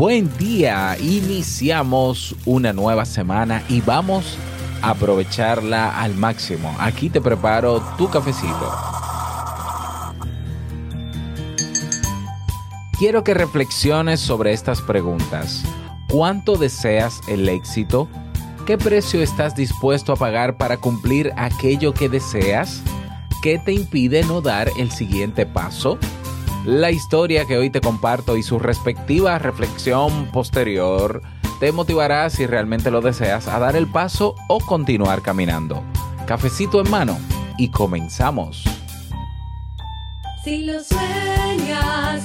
buen día. Iniciamos una nueva semana y vamos a aprovecharla al máximo. Aquí te preparo tu cafecito. Quiero que reflexiones sobre estas preguntas. ¿Cuánto deseas el éxito? ¿Qué precio estás dispuesto a pagar para cumplir aquello que deseas? ¿Qué te impide no dar el siguiente paso? La historia que hoy te comparto y su respectiva reflexión posterior te motivará si realmente lo deseas a dar el paso o continuar caminando. Cafecito en mano y comenzamos. Si lo sueñas,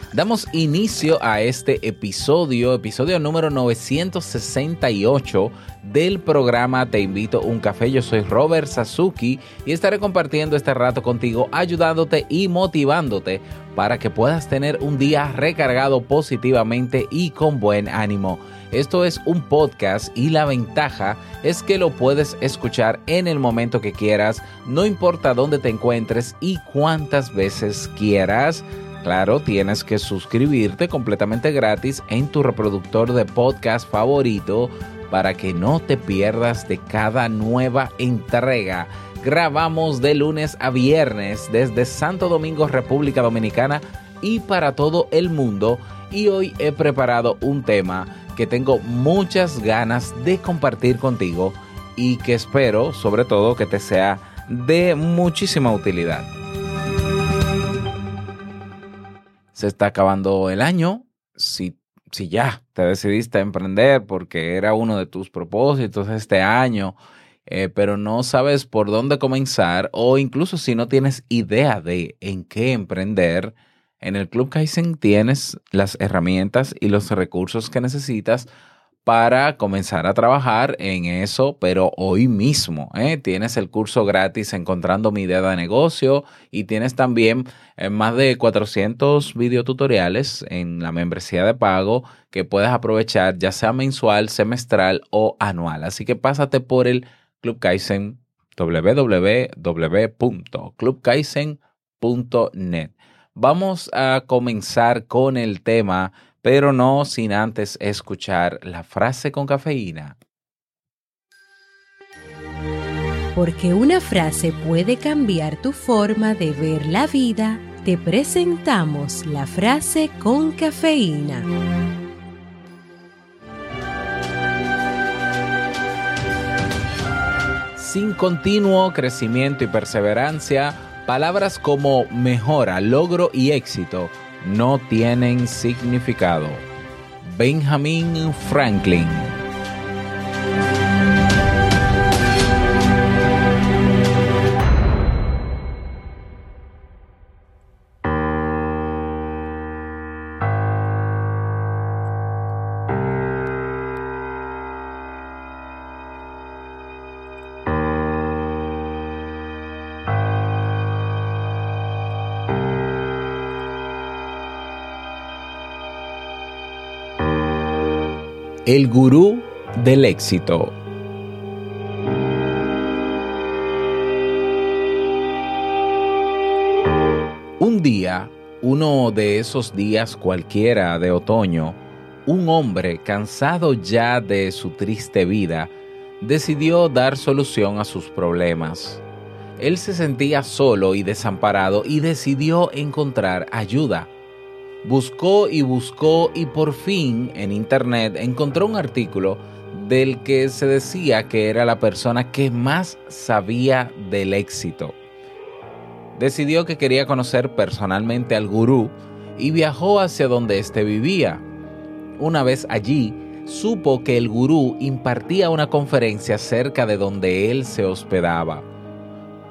Damos inicio a este episodio, episodio número 968 del programa Te invito a un café. Yo soy Robert Sasuki y estaré compartiendo este rato contigo, ayudándote y motivándote para que puedas tener un día recargado positivamente y con buen ánimo. Esto es un podcast y la ventaja es que lo puedes escuchar en el momento que quieras, no importa dónde te encuentres y cuántas veces quieras. Claro, tienes que suscribirte completamente gratis en tu reproductor de podcast favorito para que no te pierdas de cada nueva entrega. Grabamos de lunes a viernes desde Santo Domingo, República Dominicana y para todo el mundo. Y hoy he preparado un tema que tengo muchas ganas de compartir contigo y que espero sobre todo que te sea de muchísima utilidad. Se está acabando el año. Si, si ya te decidiste a emprender porque era uno de tus propósitos este año, eh, pero no sabes por dónde comenzar o incluso si no tienes idea de en qué emprender, en el Club Kaizen tienes las herramientas y los recursos que necesitas para comenzar a trabajar en eso, pero hoy mismo. ¿eh? Tienes el curso gratis Encontrando mi idea de negocio y tienes también eh, más de 400 videotutoriales en la membresía de pago que puedes aprovechar ya sea mensual, semestral o anual. Así que pásate por el Club Kaizen www.clubkaizen.net. Vamos a comenzar con el tema, pero no sin antes escuchar la frase con cafeína. Porque una frase puede cambiar tu forma de ver la vida, te presentamos la frase con cafeína. Sin continuo crecimiento y perseverancia, palabras como mejora, logro y éxito no tienen significado. Benjamin Franklin El gurú del éxito. Un día, uno de esos días cualquiera de otoño, un hombre cansado ya de su triste vida, decidió dar solución a sus problemas. Él se sentía solo y desamparado y decidió encontrar ayuda. Buscó y buscó y por fin en internet encontró un artículo del que se decía que era la persona que más sabía del éxito. Decidió que quería conocer personalmente al gurú y viajó hacia donde éste vivía. Una vez allí, supo que el gurú impartía una conferencia cerca de donde él se hospedaba.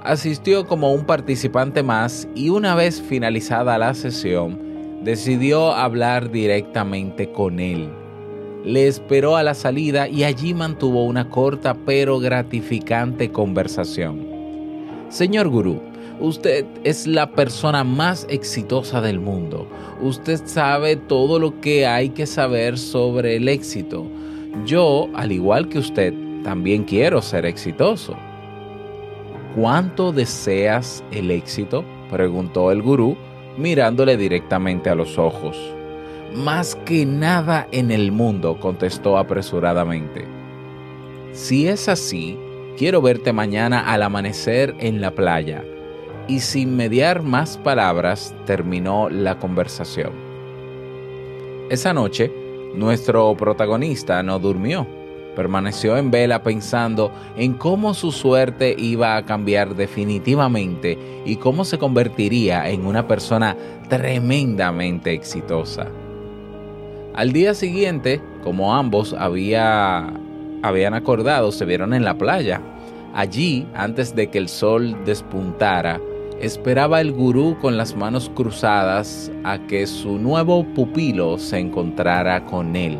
Asistió como un participante más y una vez finalizada la sesión, decidió hablar directamente con él. Le esperó a la salida y allí mantuvo una corta pero gratificante conversación. Señor gurú, usted es la persona más exitosa del mundo. Usted sabe todo lo que hay que saber sobre el éxito. Yo, al igual que usted, también quiero ser exitoso. ¿Cuánto deseas el éxito? preguntó el gurú mirándole directamente a los ojos. Más que nada en el mundo, contestó apresuradamente. Si es así, quiero verte mañana al amanecer en la playa. Y sin mediar más palabras, terminó la conversación. Esa noche, nuestro protagonista no durmió. Permaneció en vela pensando en cómo su suerte iba a cambiar definitivamente y cómo se convertiría en una persona tremendamente exitosa. Al día siguiente, como ambos había, habían acordado, se vieron en la playa. Allí, antes de que el sol despuntara, esperaba el gurú con las manos cruzadas a que su nuevo pupilo se encontrara con él.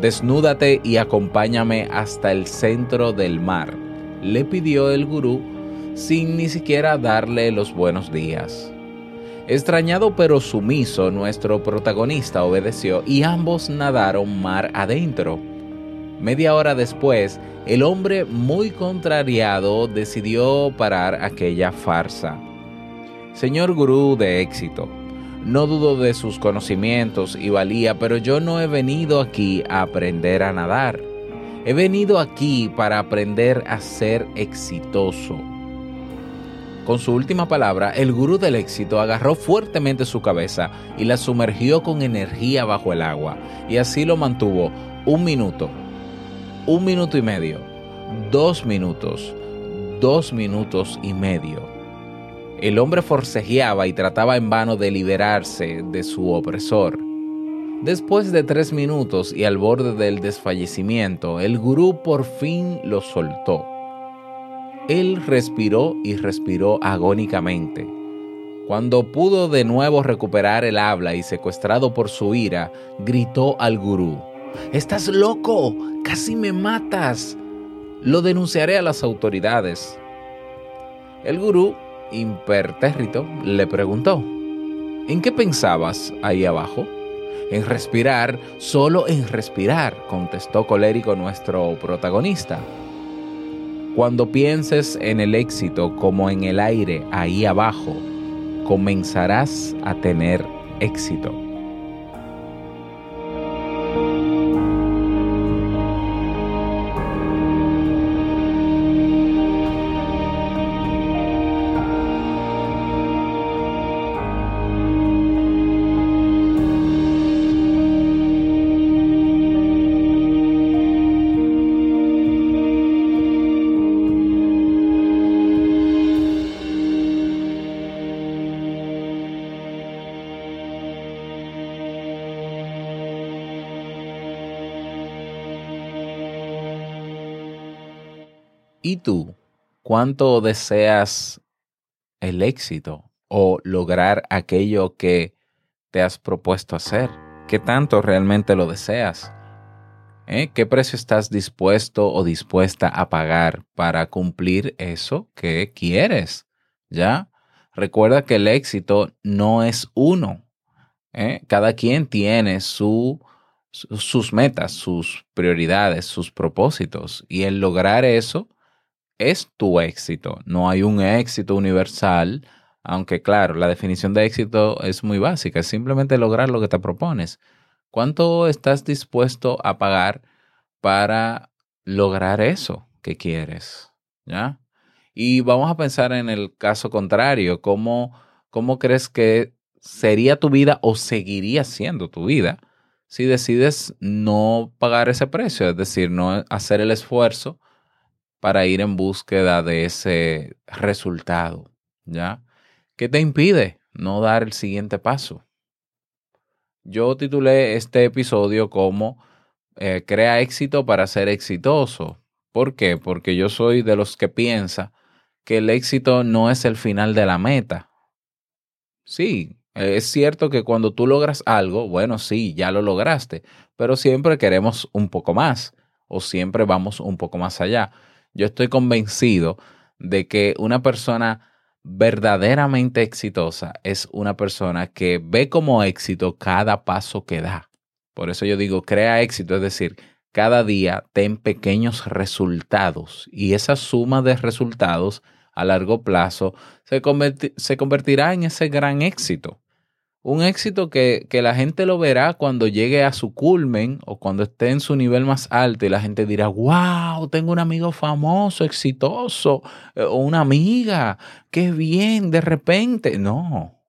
Desnúdate y acompáñame hasta el centro del mar, le pidió el gurú sin ni siquiera darle los buenos días. Extrañado pero sumiso, nuestro protagonista obedeció y ambos nadaron mar adentro. Media hora después, el hombre muy contrariado decidió parar aquella farsa. Señor gurú de éxito, no dudo de sus conocimientos y valía, pero yo no he venido aquí a aprender a nadar. He venido aquí para aprender a ser exitoso. Con su última palabra, el gurú del éxito agarró fuertemente su cabeza y la sumergió con energía bajo el agua, y así lo mantuvo un minuto, un minuto y medio, dos minutos, dos minutos y medio. El hombre forcejeaba y trataba en vano de liberarse de su opresor. Después de tres minutos y al borde del desfallecimiento, el gurú por fin lo soltó. Él respiró y respiró agónicamente. Cuando pudo de nuevo recuperar el habla y secuestrado por su ira, gritó al gurú, Estás loco, casi me matas. Lo denunciaré a las autoridades. El gurú, impertérrito, le preguntó, ¿en qué pensabas ahí abajo? En respirar, solo en respirar, contestó colérico nuestro protagonista. Cuando pienses en el éxito como en el aire ahí abajo, comenzarás a tener éxito. Tú? ¿Cuánto deseas el éxito o lograr aquello que te has propuesto hacer? ¿Qué tanto realmente lo deseas? ¿Eh? ¿Qué precio estás dispuesto o dispuesta a pagar para cumplir eso que quieres? ¿Ya? Recuerda que el éxito no es uno. ¿eh? Cada quien tiene su, su- sus metas, sus prioridades, sus propósitos. Y el lograr eso es tu éxito. No hay un éxito universal, aunque claro, la definición de éxito es muy básica, es simplemente lograr lo que te propones. ¿Cuánto estás dispuesto a pagar para lograr eso que quieres? ¿Ya? Y vamos a pensar en el caso contrario, ¿cómo, cómo crees que sería tu vida o seguiría siendo tu vida si decides no pagar ese precio, es decir, no hacer el esfuerzo para ir en búsqueda de ese resultado, ¿ya? ¿Qué te impide no dar el siguiente paso? Yo titulé este episodio como eh, Crea éxito para ser exitoso. ¿Por qué? Porque yo soy de los que piensa que el éxito no es el final de la meta. Sí, es cierto que cuando tú logras algo, bueno, sí, ya lo lograste, pero siempre queremos un poco más o siempre vamos un poco más allá. Yo estoy convencido de que una persona verdaderamente exitosa es una persona que ve como éxito cada paso que da. Por eso yo digo, crea éxito, es decir, cada día ten pequeños resultados y esa suma de resultados a largo plazo se, se convertirá en ese gran éxito. Un éxito que, que, la gente lo verá cuando llegue a su culmen o cuando esté en su nivel más alto y la gente dirá, wow, tengo un amigo famoso, exitoso, eh, o una amiga, qué bien, de repente. No.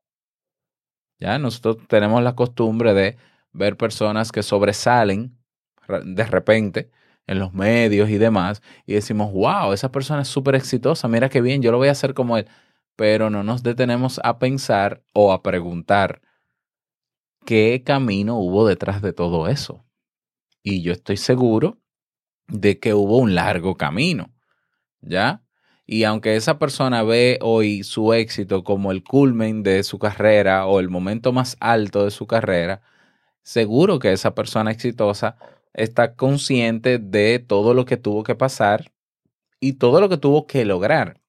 Ya nosotros tenemos la costumbre de ver personas que sobresalen de repente en los medios y demás y decimos, wow, esa persona es súper exitosa, mira qué bien, yo lo voy a hacer como él pero no nos detenemos a pensar o a preguntar qué camino hubo detrás de todo eso. Y yo estoy seguro de que hubo un largo camino, ¿ya? Y aunque esa persona ve hoy su éxito como el culmen de su carrera o el momento más alto de su carrera, seguro que esa persona exitosa está consciente de todo lo que tuvo que pasar y todo lo que tuvo que lograr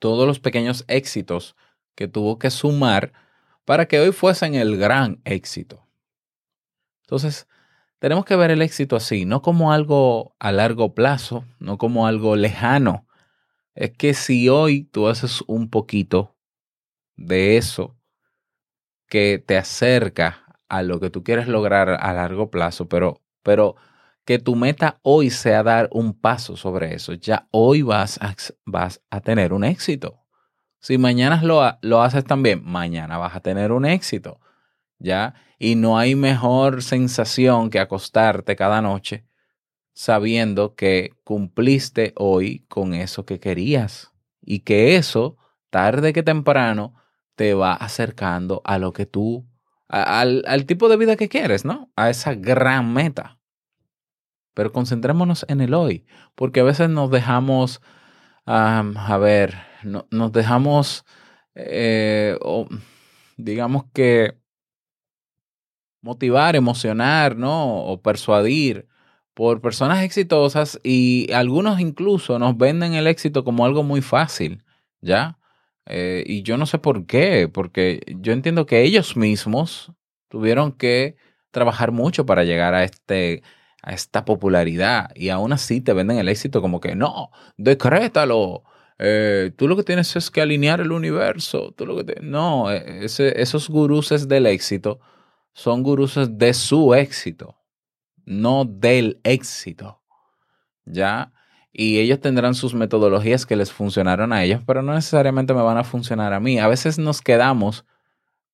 todos los pequeños éxitos que tuvo que sumar para que hoy fuesen el gran éxito. Entonces, tenemos que ver el éxito así, no como algo a largo plazo, no como algo lejano. Es que si hoy tú haces un poquito de eso que te acerca a lo que tú quieres lograr a largo plazo, pero, pero que tu meta hoy sea dar un paso sobre eso. Ya hoy vas a, vas a tener un éxito. Si mañana lo, lo haces también, mañana vas a tener un éxito. ¿Ya? Y no hay mejor sensación que acostarte cada noche sabiendo que cumpliste hoy con eso que querías y que eso, tarde que temprano, te va acercando a lo que tú, al, al tipo de vida que quieres, ¿no? A esa gran meta pero concentrémonos en el hoy, porque a veces nos dejamos, a ver, nos dejamos, eh, digamos que motivar, emocionar, ¿no? O persuadir por personas exitosas y algunos incluso nos venden el éxito como algo muy fácil, ¿ya? Eh, y yo no sé por qué, porque yo entiendo que ellos mismos tuvieron que trabajar mucho para llegar a este a esta popularidad y aún así te venden el éxito como que no, decrétalo. Eh, tú lo que tienes es que alinear el universo. Tú lo que No, e, esos guruses del éxito son guruses de su éxito, no del éxito. ¿Ya? Y ellos tendrán sus metodologías que les funcionaron a ellos, pero no necesariamente me van a funcionar a mí. A veces nos quedamos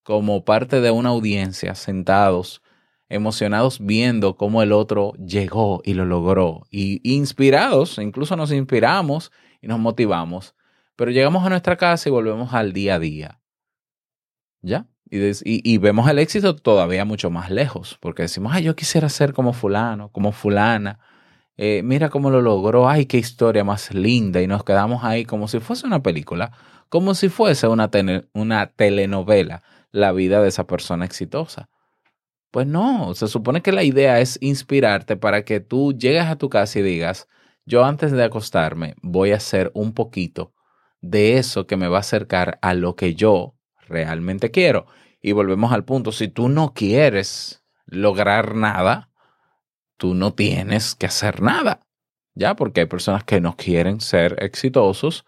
como parte de una audiencia sentados emocionados viendo cómo el otro llegó y lo logró. Y inspirados, incluso nos inspiramos y nos motivamos. Pero llegamos a nuestra casa y volvemos al día a día. ¿Ya? Y, y, vemos el éxito todavía mucho más lejos, porque decimos, ay, yo quisiera ser como fulano, como fulana. Eh, mira cómo lo logró, ay, qué historia más linda. Y nos quedamos ahí como si fuese una película, como si fuese una, una telenovela, la vida de esa persona exitosa. Pues no, se supone que la idea es inspirarte para que tú llegues a tu casa y digas, yo antes de acostarme voy a hacer un poquito de eso que me va a acercar a lo que yo realmente quiero. Y volvemos al punto, si tú no quieres lograr nada, tú no tienes que hacer nada. Ya, porque hay personas que no quieren ser exitosos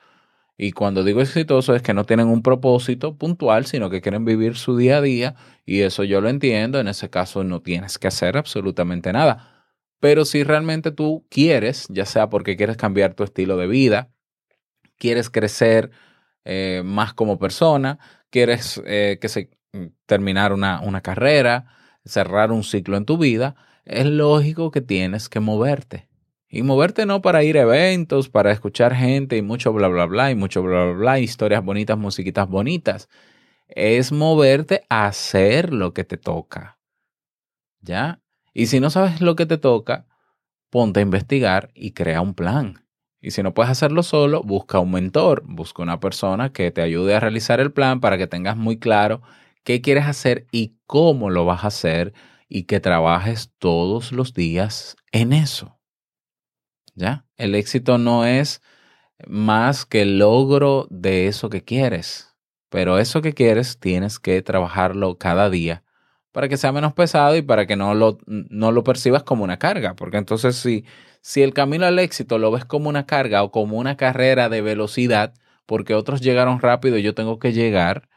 y cuando digo exitoso es que no tienen un propósito puntual, sino que quieren vivir su día a día. Y eso yo lo entiendo. En ese caso no tienes que hacer absolutamente nada. Pero si realmente tú quieres, ya sea porque quieres cambiar tu estilo de vida, quieres crecer eh, más como persona, quieres eh, que se, terminar una, una carrera, cerrar un ciclo en tu vida, es lógico que tienes que moverte. Y moverte no para ir a eventos, para escuchar gente y mucho bla, bla, bla, y mucho bla, bla, bla, historias bonitas, musiquitas bonitas. Es moverte a hacer lo que te toca. ¿Ya? Y si no sabes lo que te toca, ponte a investigar y crea un plan. Y si no puedes hacerlo solo, busca un mentor, busca una persona que te ayude a realizar el plan para que tengas muy claro qué quieres hacer y cómo lo vas a hacer y que trabajes todos los días en eso. El éxito no es más que el logro de eso que quieres, pero eso que quieres tienes que trabajarlo cada día para que sea menos pesado y para que no lo, no lo percibas como una carga, porque entonces si, si el camino al éxito lo ves como una carga o como una carrera de velocidad, porque otros llegaron rápido y yo tengo que llegar,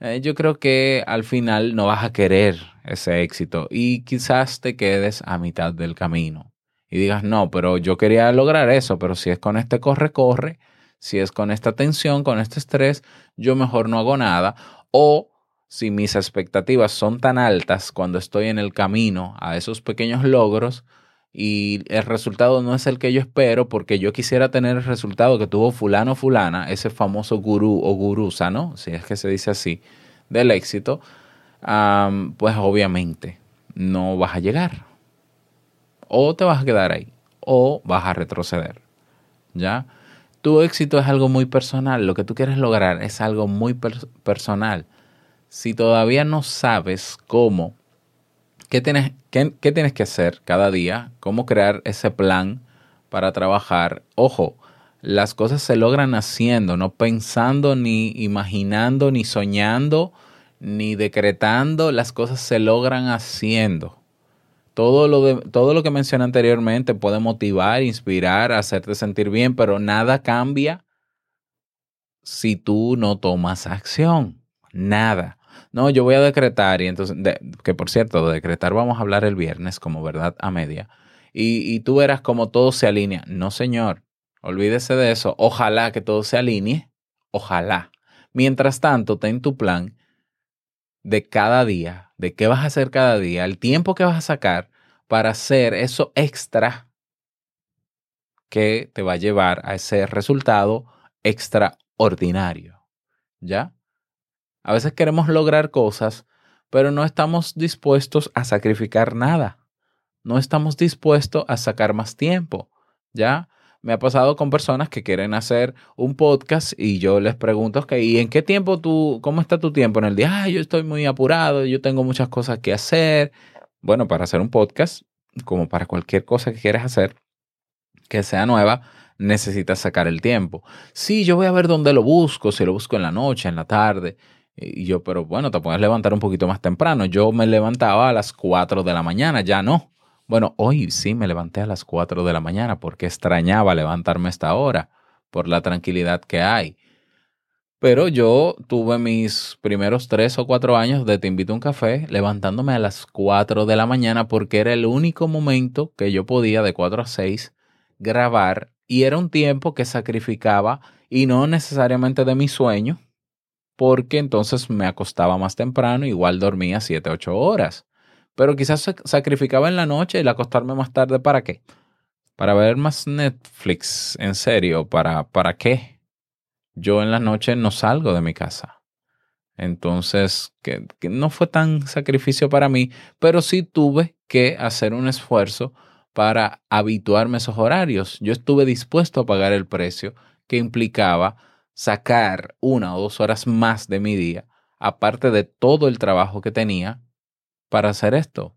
eh, yo creo que al final no vas a querer ese éxito y quizás te quedes a mitad del camino y digas, no, pero yo quería lograr eso, pero si es con este corre, corre, si es con esta tensión, con este estrés, yo mejor no hago nada. O si mis expectativas son tan altas cuando estoy en el camino a esos pequeños logros y el resultado no es el que yo espero porque yo quisiera tener el resultado que tuvo fulano fulana, ese famoso gurú o gurusa, ¿no? Si es que se dice así, del éxito, pues obviamente no vas a llegar o te vas a quedar ahí o vas a retroceder. ¿Ya? Tu éxito es algo muy personal, lo que tú quieres lograr es algo muy personal. Si todavía no sabes cómo, qué tienes, qué, qué tienes que hacer cada día, cómo crear ese plan para trabajar, ojo, las cosas se logran haciendo, no pensando, ni imaginando, ni soñando, ni decretando, las cosas se logran haciendo. Todo lo, de, todo lo que mencioné anteriormente puede motivar, inspirar, hacerte sentir bien, pero nada cambia si tú no tomas acción. Nada. No, yo voy a decretar y entonces, que por cierto, de decretar vamos a hablar el viernes como verdad a media. Y, y tú verás como todo se alinea. No, señor, olvídese de eso. Ojalá que todo se alinee. Ojalá. Mientras tanto, ten tu plan de cada día de qué vas a hacer cada día, el tiempo que vas a sacar para hacer eso extra que te va a llevar a ese resultado extraordinario. ¿Ya? A veces queremos lograr cosas, pero no estamos dispuestos a sacrificar nada. No estamos dispuestos a sacar más tiempo. ¿Ya? Me ha pasado con personas que quieren hacer un podcast y yo les pregunto, ok, ¿y en qué tiempo tú, cómo está tu tiempo en el día? Ah, yo estoy muy apurado, yo tengo muchas cosas que hacer. Bueno, para hacer un podcast, como para cualquier cosa que quieras hacer, que sea nueva, necesitas sacar el tiempo. Sí, yo voy a ver dónde lo busco, si lo busco en la noche, en la tarde. Y yo, pero bueno, te puedes levantar un poquito más temprano. Yo me levantaba a las 4 de la mañana, ya no. Bueno, hoy sí me levanté a las 4 de la mañana porque extrañaba levantarme a esta hora por la tranquilidad que hay. Pero yo tuve mis primeros tres o cuatro años de Te invito a un café levantándome a las 4 de la mañana porque era el único momento que yo podía de 4 a 6 grabar y era un tiempo que sacrificaba y no necesariamente de mi sueño porque entonces me acostaba más temprano, igual dormía 7, 8 horas. Pero quizás sacrificaba en la noche y acostarme más tarde. ¿Para qué? Para ver más Netflix. En serio, ¿para, para qué? Yo en la noche no salgo de mi casa. Entonces, que, que no fue tan sacrificio para mí, pero sí tuve que hacer un esfuerzo para habituarme a esos horarios. Yo estuve dispuesto a pagar el precio que implicaba sacar una o dos horas más de mi día, aparte de todo el trabajo que tenía para hacer esto?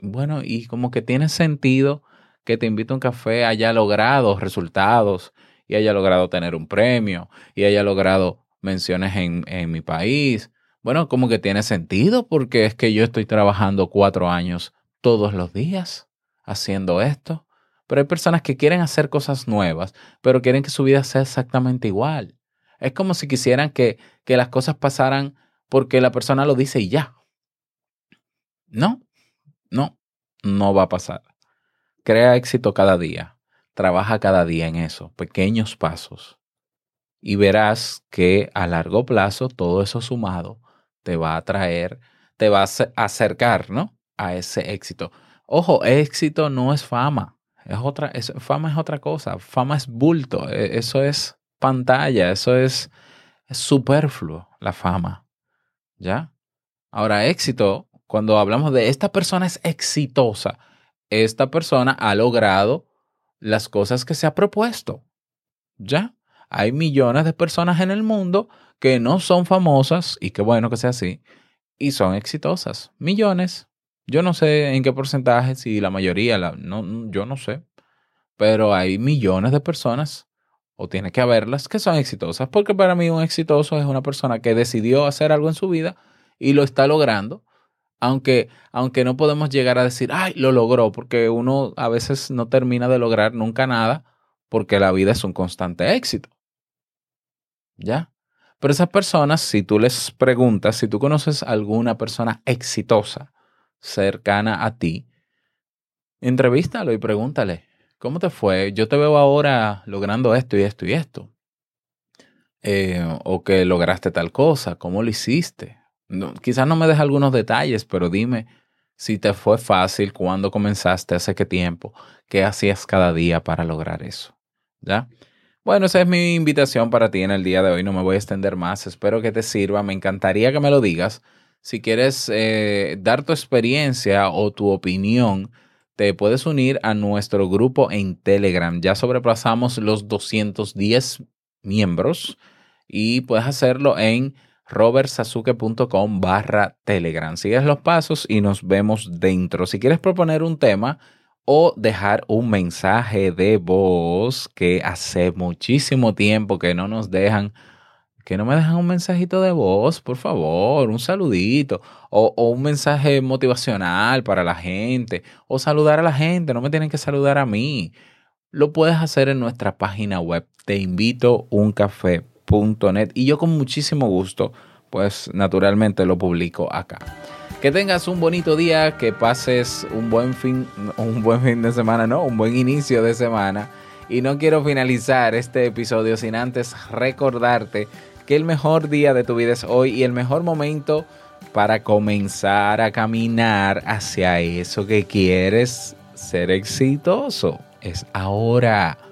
Bueno, y como que tiene sentido que te invito a un café haya logrado resultados y haya logrado tener un premio y haya logrado menciones en, en mi país. Bueno, como que tiene sentido porque es que yo estoy trabajando cuatro años todos los días haciendo esto. Pero hay personas que quieren hacer cosas nuevas, pero quieren que su vida sea exactamente igual. Es como si quisieran que, que las cosas pasaran porque la persona lo dice y ya. No, no, no va a pasar. Crea éxito cada día. Trabaja cada día en eso, pequeños pasos. y verás que a largo plazo todo eso sumado te va a traer, te va a ace- acercar, ¿no? A ese éxito. Ojo, éxito no es fama. Es otra, es- fama es otra cosa. Fama es bulto. e- Eso es pantalla. Eso es, es superfluo, la fama. ¿Ya? Ahora, éxito, cuando hablamos de esta persona es exitosa, esta persona ha logrado las cosas que se ha propuesto. ¿Ya? Hay millones de personas en el mundo que no son famosas, y qué bueno que sea así, y son exitosas. Millones. Yo no sé en qué porcentaje, si la mayoría, la, no, yo no sé, pero hay millones de personas, o tiene que haberlas, que son exitosas, porque para mí un exitoso es una persona que decidió hacer algo en su vida y lo está logrando, aunque, aunque no podemos llegar a decir, ay, lo logró, porque uno a veces no termina de lograr nunca nada, porque la vida es un constante éxito. ¿Ya? Pero esas personas, si tú les preguntas, si tú conoces a alguna persona exitosa cercana a ti, entrevístalo y pregúntale, ¿cómo te fue? Yo te veo ahora logrando esto y esto y esto. Eh, o que lograste tal cosa, ¿cómo lo hiciste? Quizás no me des algunos detalles, pero dime si te fue fácil, cuándo comenzaste, hace qué tiempo, qué hacías cada día para lograr eso. ¿Ya? Bueno, esa es mi invitación para ti en el día de hoy. No me voy a extender más. Espero que te sirva. Me encantaría que me lo digas. Si quieres eh, dar tu experiencia o tu opinión, te puedes unir a nuestro grupo en Telegram. Ya sobrepasamos los 210 miembros y puedes hacerlo en robertsasuke.com barra Telegram. Sigues los pasos y nos vemos dentro. Si quieres proponer un tema o dejar un mensaje de voz que hace muchísimo tiempo que no nos dejan, que no me dejan un mensajito de voz, por favor, un saludito o, o un mensaje motivacional para la gente o saludar a la gente, no me tienen que saludar a mí. Lo puedes hacer en nuestra página web, te invito y yo con muchísimo gusto, pues naturalmente lo publico acá. Que tengas un bonito día, que pases un buen fin, un buen fin de semana, no, un buen inicio de semana. Y no quiero finalizar este episodio sin antes recordarte que el mejor día de tu vida es hoy y el mejor momento para comenzar a caminar hacia eso que quieres ser exitoso es ahora.